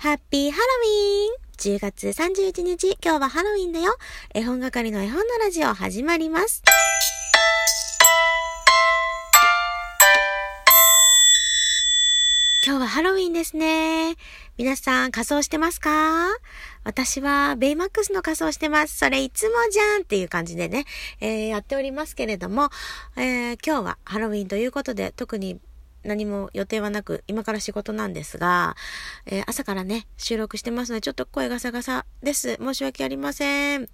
ハッピーハロウィーン !10 月31日、今日はハロウィンだよ絵本係の絵本のラジオ始まります。今日はハロウィンですね。皆さん仮装してますか？私はベイマックスの仮装してます。それいつもじゃんっていう感じでね、えー、やっておりますけれども、えー、今日はハロウィンということで特に何も予定はなく、今から仕事なんですが、えー、朝からね、収録してますので、ちょっと声ガサガサです。申し訳ありません。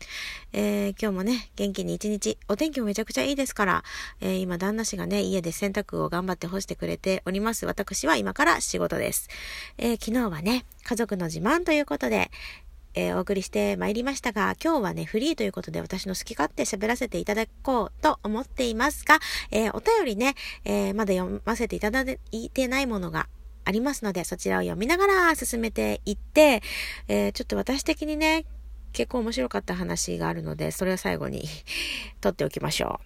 えー、今日もね、元気に一日、お天気もめちゃくちゃいいですから、えー、今、旦那氏がね、家で洗濯を頑張って干してくれております。私は今から仕事です。え昨日はね、家族の自慢ということで、えー、お送りしてまいりましたが、今日はね、フリーということで私の好き勝手喋らせていただこうと思っていますが、えー、お便りね、えー、まだ読ませていただいてないものがありますので、そちらを読みながら進めていって、えちょっと私的にね、結構面白かった話があるので、それを最後に 取っておきましょ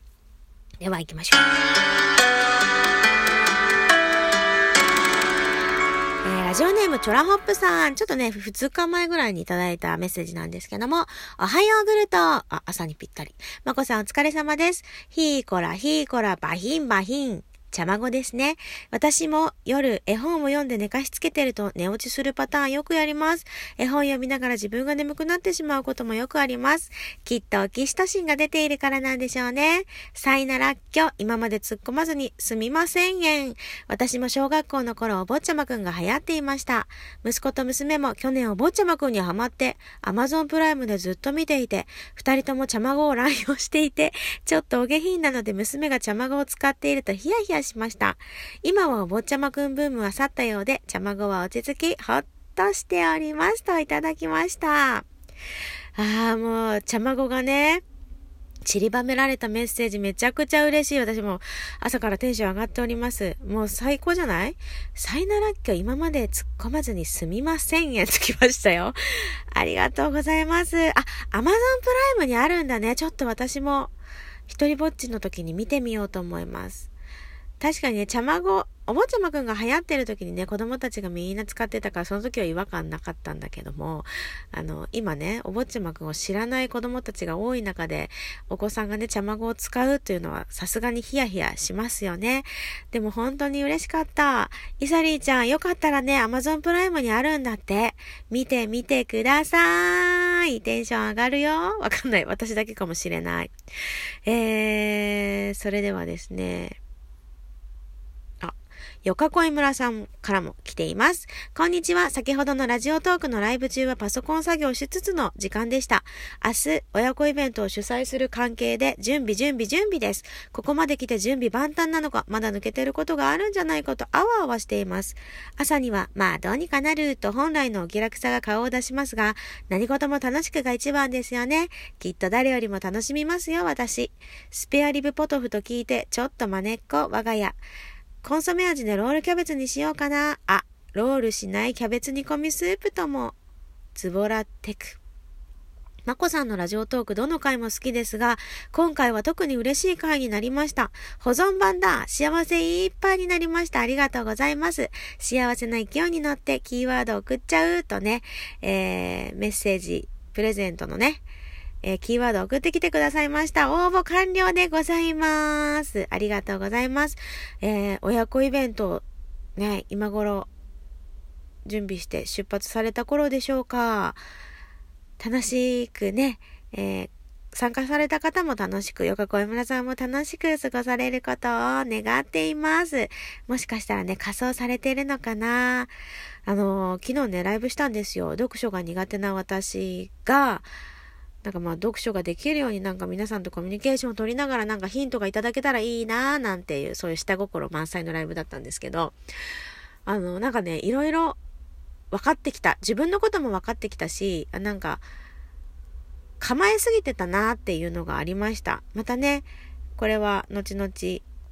う。では行きましょう。えラジオネームチョラホップさん。ちょっとね、2日前ぐらいにいただいたメッセージなんですけども、おはようグルト。あ、朝にぴったり。まこさんお疲れ様です。ひーこらひーこらバヒンバヒン。茶孫ですね。私も夜絵本を読んで寝かしつけてると寝落ちするパターンよくやります。絵本読みながら自分が眠くなってしまうこともよくあります。きっとオキシトシンが出ているからなんでしょうね。サイナラッキョ、今まで突っ込まずにすみませんえん。私も小学校の頃お坊ちゃまくんが流行っていました。息子と娘も去年お坊ちゃまくんにハマって、アマゾンプライムでずっと見ていて、二人とも茶孫を乱用していて、ちょっとお下品なので娘が茶孫を使っているとヒヤヒヤしました。今はお坊ちゃまくんブームは去ったようで、ちゃまごは落ち着き、ほっとしておりますといただきました。ああ、もう、ちゃまごがね、散りばめられたメッセージめちゃくちゃ嬉しい。私も朝からテンション上がっております。もう最高じゃない？サイナラッキョ今まで突っ込まずにすみませんやつきましたよ。ありがとうございます。あ、アマゾンプライムにあるんだね。ちょっと私も一人ぼっちの時に見てみようと思います。確かにね、茶孫、お坊ちゃまくんが流行ってる時にね、子供たちがみんな使ってたから、その時は違和感なかったんだけども、あの、今ね、お坊ちゃまくんを知らない子供たちが多い中で、お子さんがね、茶孫を使うというのは、さすがにヒヤヒヤしますよね。でも本当に嬉しかった。イサリーちゃん、よかったらね、アマゾンプライムにあるんだって。見てみてください。テンション上がるよ。わかんない。私だけかもしれない。えー、それではですね、よかこい村さんからも来ています。こんにちは。先ほどのラジオトークのライブ中はパソコン作業しつつの時間でした。明日、親子イベントを主催する関係で、準備、準備、準備です。ここまで来て準備万端なのか、まだ抜けてることがあるんじゃないかと、あわあわしています。朝には、まあ、どうにかなる、と本来のお気楽さが顔を出しますが、何事も楽しくが一番ですよね。きっと誰よりも楽しみますよ、私。スペアリブポトフと聞いて、ちょっと真似っこ、我が家。コンソメ味でロールキャベツにしようかな。あ、ロールしないキャベツ煮込みスープとも、ズボラテク。まこさんのラジオトークどの回も好きですが、今回は特に嬉しい回になりました。保存版だ幸せいっぱいになりました。ありがとうございます。幸せな勢いに乗ってキーワード送っちゃうとね、えー、メッセージ、プレゼントのね、えー、キーワード送ってきてくださいました。応募完了でございます。ありがとうございます。えー、親子イベント、ね、今頃、準備して出発された頃でしょうか。楽しくね、えー、参加された方も楽しく、よかこい村さんも楽しく過ごされることを願っています。もしかしたらね、仮装されているのかなあのー、昨日ね、ライブしたんですよ。読書が苦手な私が、なんかまあ読書ができるようになんか皆さんとコミュニケーションを取りながらなんかヒントがいただけたらいいなーなんていうそういう下心満載のライブだったんですけど、あの、なんかね、いろいろ分かってきた。自分のことも分かってきたし、なんか構えすぎてたなっていうのがありました。またね、これは後々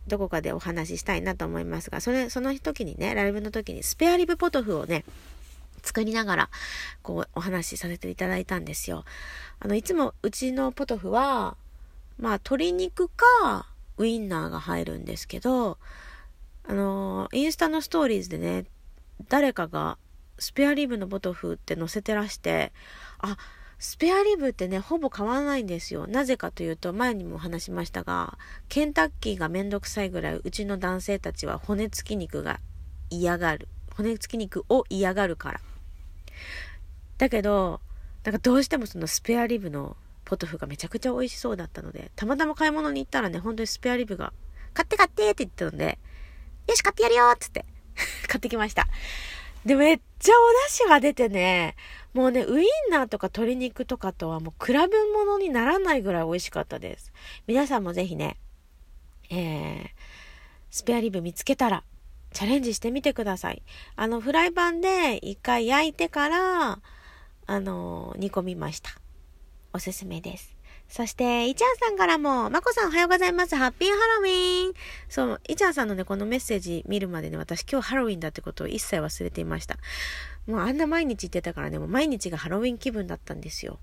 どこかでお話ししたいなと思いますが、それ、その時にね、ライブの時にスペアリブポトフをね、作りながら、こう、お話しさせていただいたんですよ。あの、いつもうちのポトフは、まあ、鶏肉か、ウインナーが入るんですけど、あの、インスタのストーリーズでね、誰かがスペアリブのポトフって載せてらして、あ、スペアリブってね、ほぼ買わないんですよ。なぜかというと、前にも話しましたが、ケンタッキーがめんどくさいぐらい、うちの男性たちは骨付き肉が嫌がる。骨付き肉を嫌がるから。だけど、なんかどうしてもそのスペアリブのポトフがめちゃくちゃ美味しそうだったので、たまたま買い物に行ったらね、本当にスペアリブが、買って買ってって言ってたので、よし、買ってやるよっつって 買ってきました。で、めっちゃお出汁が出てね、もうね、ウインナーとか鶏肉とかとはもう比べ物にならないぐらい美味しかったです。皆さんもぜひね、えー、スペアリブ見つけたら、チャレンジしてみてください。あの、フライパンで一回焼いてから、あの、煮込みました。おすすめです。そして、いちゃんさんからも、まこさんおはようございます。ハッピーハロウィンそう、いちゃんさんのね、このメッセージ見るまでね、私今日ハロウィンだってことを一切忘れていました。もうあんな毎日言ってたからね、もう毎日がハロウィン気分だったんですよ。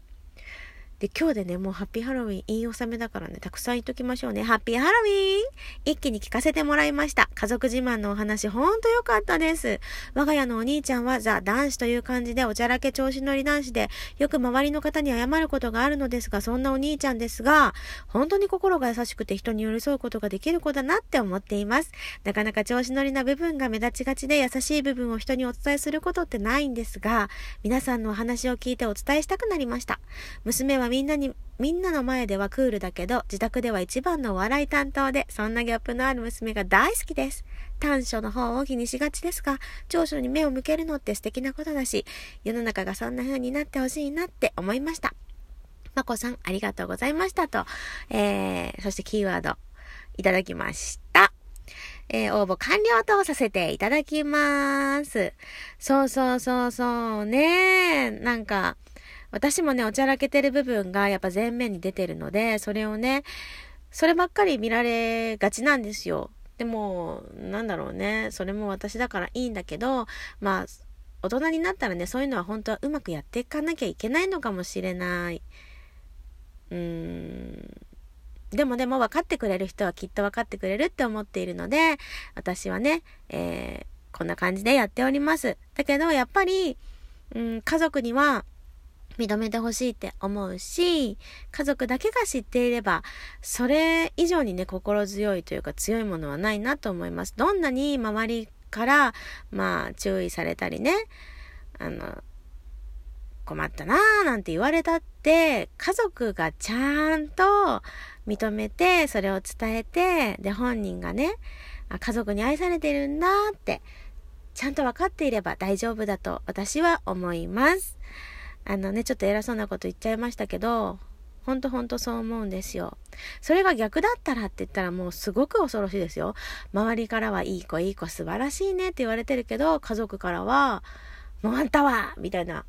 で、今日でね、もうハッピーハロウィン言い納めだからね、たくさん言っときましょうね。ハッピーハロウィン一気に聞かせてもらいました。家族自慢のお話、ほんとよかったです。我が家のお兄ちゃんはザ・男子という感じでおちゃらけ調子乗り男子で、よく周りの方に謝ることがあるのですが、そんなお兄ちゃんですが、本当に心が優しくて人に寄り添うことができる子だなって思っています。なかなか調子乗りな部分が目立ちがちで優しい部分を人にお伝えすることってないんですが、皆さんのお話を聞いてお伝えしたくなりました。娘はみんなにみんなの前ではクールだけど、自宅では一番のお笑い担当で、そんなギャップのある娘が大好きです。短所の方を気にしがちですが、長所に目を向けるのって素敵なことだし、世の中がそんな風になってほしいなって思いました。まこさん、ありがとうございましたと、えー、そしてキーワード、いただきました。えー、応募完了とさせていただきます。そうそうそうそうねなんか、私もね、おちゃらけてる部分がやっぱ前面に出てるので、それをね、そればっかり見られがちなんですよ。でも、なんだろうね、それも私だからいいんだけど、まあ、大人になったらね、そういうのは本当はうまくやっていかなきゃいけないのかもしれない。うーん。でもでも分かってくれる人はきっと分かってくれるって思っているので、私はね、えー、こんな感じでやっております。だけど、やっぱり、うん、家族には、認めてほしいって思うし、家族だけが知っていれば、それ以上にね、心強いというか強いものはないなと思います。どんなに周りから、まあ、注意されたりね、あの、困ったなーなんて言われたって、家族がちゃんと認めて、それを伝えて、で、本人がね、家族に愛されてるんだって、ちゃんと分かっていれば大丈夫だと私は思います。あのね、ちょっと偉そうなこと言っちゃいましたけど、ほんとほんとそう思うんですよ。それが逆だったらって言ったらもうすごく恐ろしいですよ。周りからはいい子いい子素晴らしいねって言われてるけど、家族からは、もうあんたはみたいな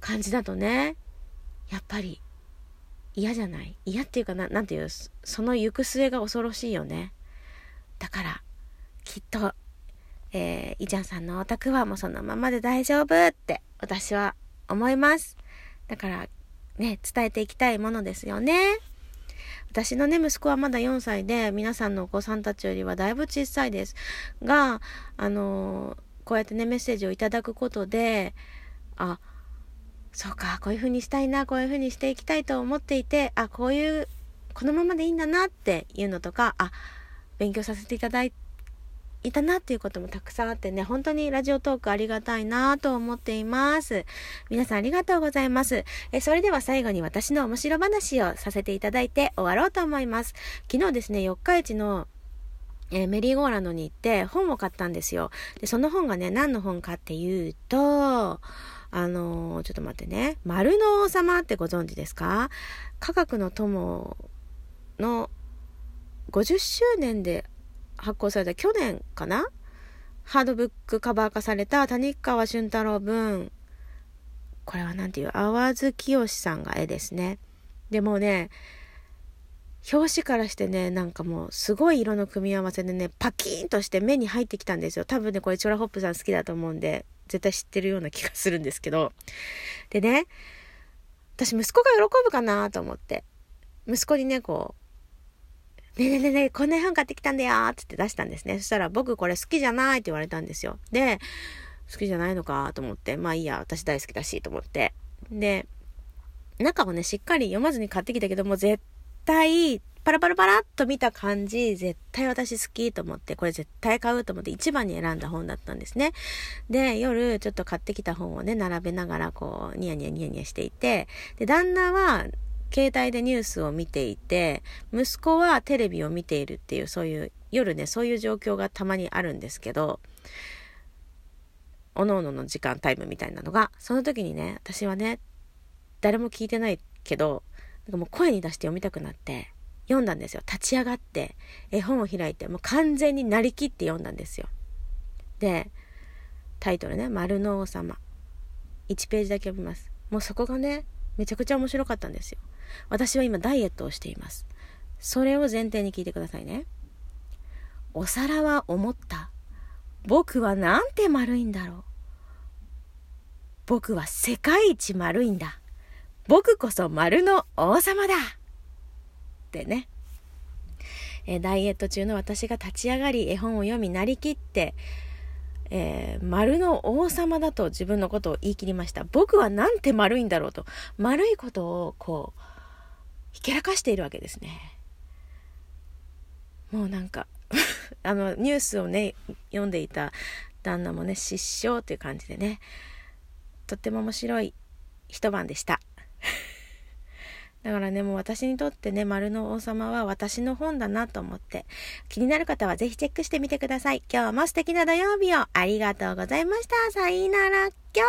感じだとね、やっぱり嫌じゃない？嫌っていうかな、なんていう、その行く末が恐ろしいよね。だから、きっと、えー、いちゃんさんのお宅はもうそのままで大丈夫って私は思います。だから、ね、伝えていきたいものですよね。私のね、息子はまだ4歳で、皆さんのお子さんたちよりはだいぶ小さいです。が、あのこうやってね、メッセージをいただくことで、あ、そうか、こういう風にしたいな、こういう風にしていきたいと思っていて、あ、こういう、このままでいいんだなっていうのとか、あ、勉強させていただいて、いたなっていうこともたくさんあってね、本当にラジオトークありがたいなと思っています。皆さんありがとうございます。えそれでは最後に私の面白話をさせていただいて終わろうと思います。昨日ですね、四日市のえー、メリーゴーランドに行って本を買ったんですよ。で、その本がね、何の本かっていうと、あのー、ちょっと待ってね。丸の王様ってご存知ですか？科学の友の50周年で発行された去年かな？ハードブックカバー化された谷川俊太郎文。これは何ていう、淡津清さんが絵ですね。でもね、表紙からしてね、なんかもうすごい色の組み合わせでね、パキーンとして目に入ってきたんですよ。多分ね、これチョラホップさん好きだと思うんで、絶対知ってるような気がするんですけど。でね、私息子が喜ぶかなと思って。息子にね、こう、ねえねえねえ、こんな絵本買ってきたんだよってって出したんですね。そしたら僕これ好きじゃないって言われたんですよ。で、好きじゃないのかと思って、まあいいや、私大好きだしと思って。で、中をね、しっかり読まずに買ってきたけども、絶対、パラパラパラっと見た感じ、絶対私好きと思って、これ絶対買うと思って一番に選んだ本だったんですね。で、夜ちょっと買ってきた本をね、並べながらこう、ニヤニヤニヤニヤしていて、で、旦那は携帯でニュースを見ていて、息子はテレビを見ているっていう、そういう、夜ね、そういう状況がたまにあるんですけど、おのおのの時間タイムみたいなのが、その時にね、私はね、誰も聞いてないけど、なんかもう声に出して読みたくなって、読んだんですよ。立ち上がって、絵本を開いて、もう完全になりきって読んだんですよ。で、タイトルね、丸の王様。1ページだけ読みます。もうそこがね、めちゃくちゃ面白かったんですよ。私は今ダイエットをしています。それを前提に聞いてくださいね。お皿は思った。僕はなんて丸いんだろう。僕は世界一丸いんだ。僕こそ丸の王様だってね。えダイエット中の私が立ち上がり絵本を読みなりきって、えー、丸の王様だと自分のことを言い切りました。僕はなんて丸いんだろうと。丸いことをこう、ひけらかしているわけですね。もうなんか あの、ニュースをね、読んでいた旦那もね、失笑という感じでね、とっても面白い一晩でした。だからね、もう私にとってね、丸の王様は私の本だなと思って、気になる方はぜひチェックしてみてください。今日も素敵な土曜日をありがとうございました。さいなら、きょ。